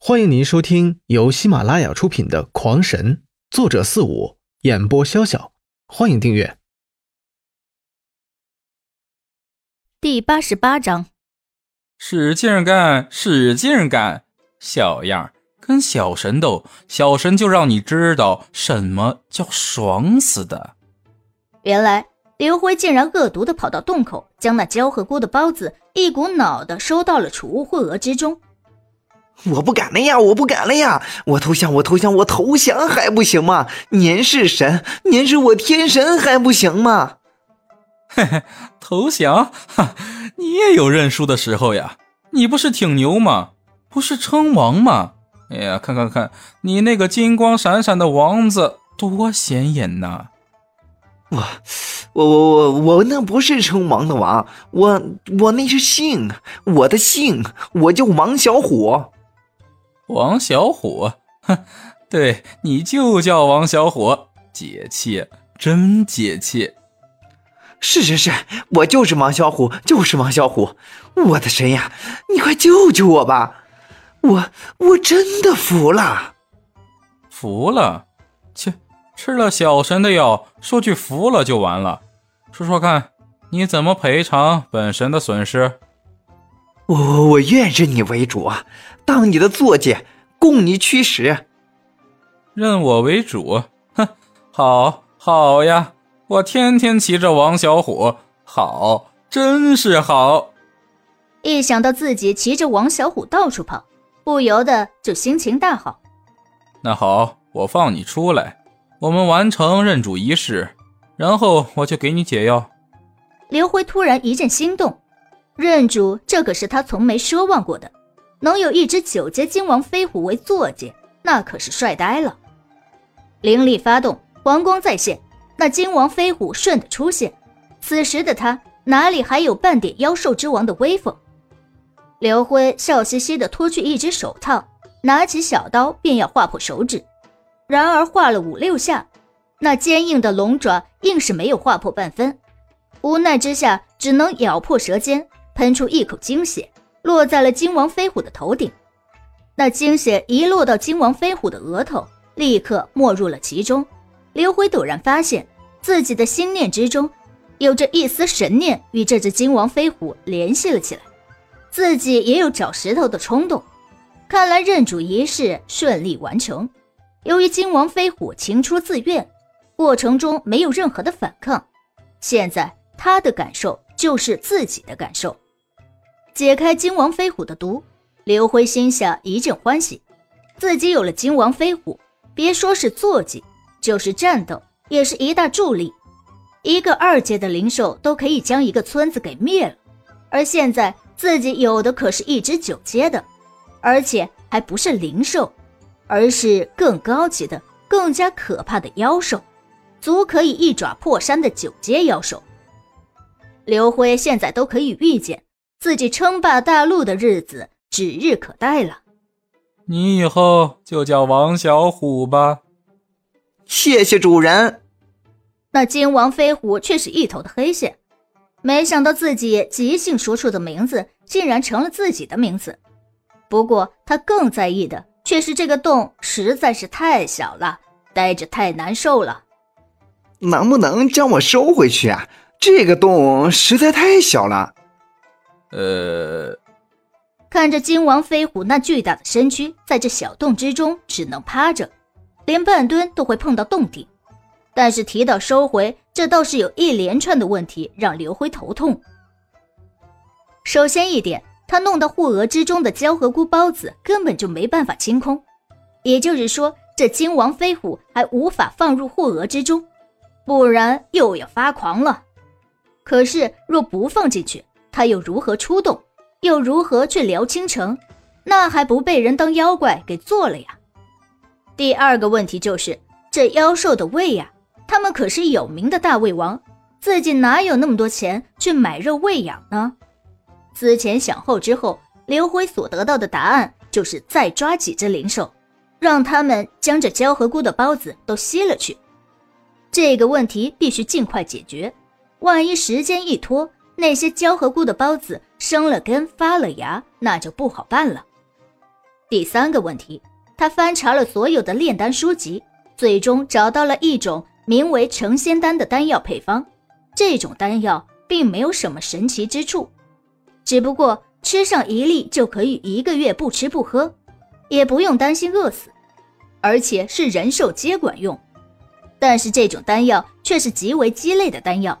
欢迎您收听由喜马拉雅出品的《狂神》，作者四五，演播潇潇。欢迎订阅。第八十八章，使劲干，使劲干，小样跟小神斗，小神就让你知道什么叫爽死的。原来刘辉竟然恶毒的跑到洞口，将那焦和锅的包子一股脑的收到了储物会额之中。我不敢了呀！我不敢了呀！我投降！我投降！我投降还不行吗？您是神，您是我天神还不行吗？嘿嘿，投降？哈，你也有认输的时候呀！你不是挺牛吗？不是称王吗？哎呀，看看看，你那个金光闪闪的王字多显眼呐！我，我，我，我，我那不是称王的王，我，我那是姓，我的姓，我叫王小虎。王小虎，哼，对你就叫王小虎，解气，真解气。是是是，我就是王小虎，就是王小虎。我的神呀，你快救救我吧！我我真的服了，服了。切，吃了小神的药，说句服了就完了。说说看，你怎么赔偿本神的损失？我我愿认你为主啊，当你的坐骑，供你驱使。认我为主，哼，好，好呀，我天天骑着王小虎，好，真是好。一想到自己骑着王小虎到处跑，不由得就心情大好。那好，我放你出来，我们完成认主仪式，然后我就给你解药。刘辉突然一阵心动。认主，这可是他从没奢望过的。能有一只九阶金王飞虎为坐骑，那可是帅呆了。灵力发动，黄光再现，那金王飞虎瞬的出现。此时的他哪里还有半点妖兽之王的威风？刘辉笑嘻嘻的脱去一只手套，拿起小刀便要划破手指，然而划了五六下，那坚硬的龙爪硬是没有划破半分。无奈之下，只能咬破舌尖。喷出一口精血，落在了金王飞虎的头顶。那精血一落到金王飞虎的额头，立刻没入了其中。刘辉陡然发现自己的心念之中，有着一丝神念与这只金王飞虎联系了起来，自己也有找石头的冲动。看来认主仪式顺利完成。由于金王飞虎情出自愿，过程中没有任何的反抗，现在他的感受就是自己的感受。解开金王飞虎的毒，刘辉心下一阵欢喜，自己有了金王飞虎，别说是坐骑，就是战斗也是一大助力。一个二阶的灵兽都可以将一个村子给灭了，而现在自己有的可是一只九阶的，而且还不是灵兽，而是更高级的、更加可怕的妖兽，足可以一爪破山的九阶妖兽。刘辉现在都可以预见。自己称霸大陆的日子指日可待了。你以后就叫王小虎吧。谢谢主人。那金王飞虎却是一头的黑线，没想到自己即兴说出的名字竟然成了自己的名字。不过他更在意的却是这个洞实在是太小了，待着太难受了。能不能将我收回去啊？这个洞实在太小了。呃，看着金王飞虎那巨大的身躯在这小洞之中只能趴着，连半蹲都会碰到洞顶。但是提到收回，这倒是有一连串的问题让刘辉头痛。首先一点，他弄到护额之中的胶合菇孢子根本就没办法清空，也就是说，这金王飞虎还无法放入护额之中，不然又要发狂了。可是若不放进去，他又如何出动？又如何去辽青城？那还不被人当妖怪给做了呀？第二个问题就是这妖兽的胃呀，他们可是有名的大胃王，自己哪有那么多钱去买肉喂养呢？思前想后之后，刘辉所得到的答案就是再抓几只灵兽，让他们将这胶和菇的包子都吸了去。这个问题必须尽快解决，万一时间一拖。那些胶和菇的孢子生了根发了芽，那就不好办了。第三个问题，他翻查了所有的炼丹书籍，最终找到了一种名为成仙丹的丹药配方。这种丹药并没有什么神奇之处，只不过吃上一粒就可以一个月不吃不喝，也不用担心饿死，而且是人兽皆管用。但是这种丹药却是极为鸡肋的丹药。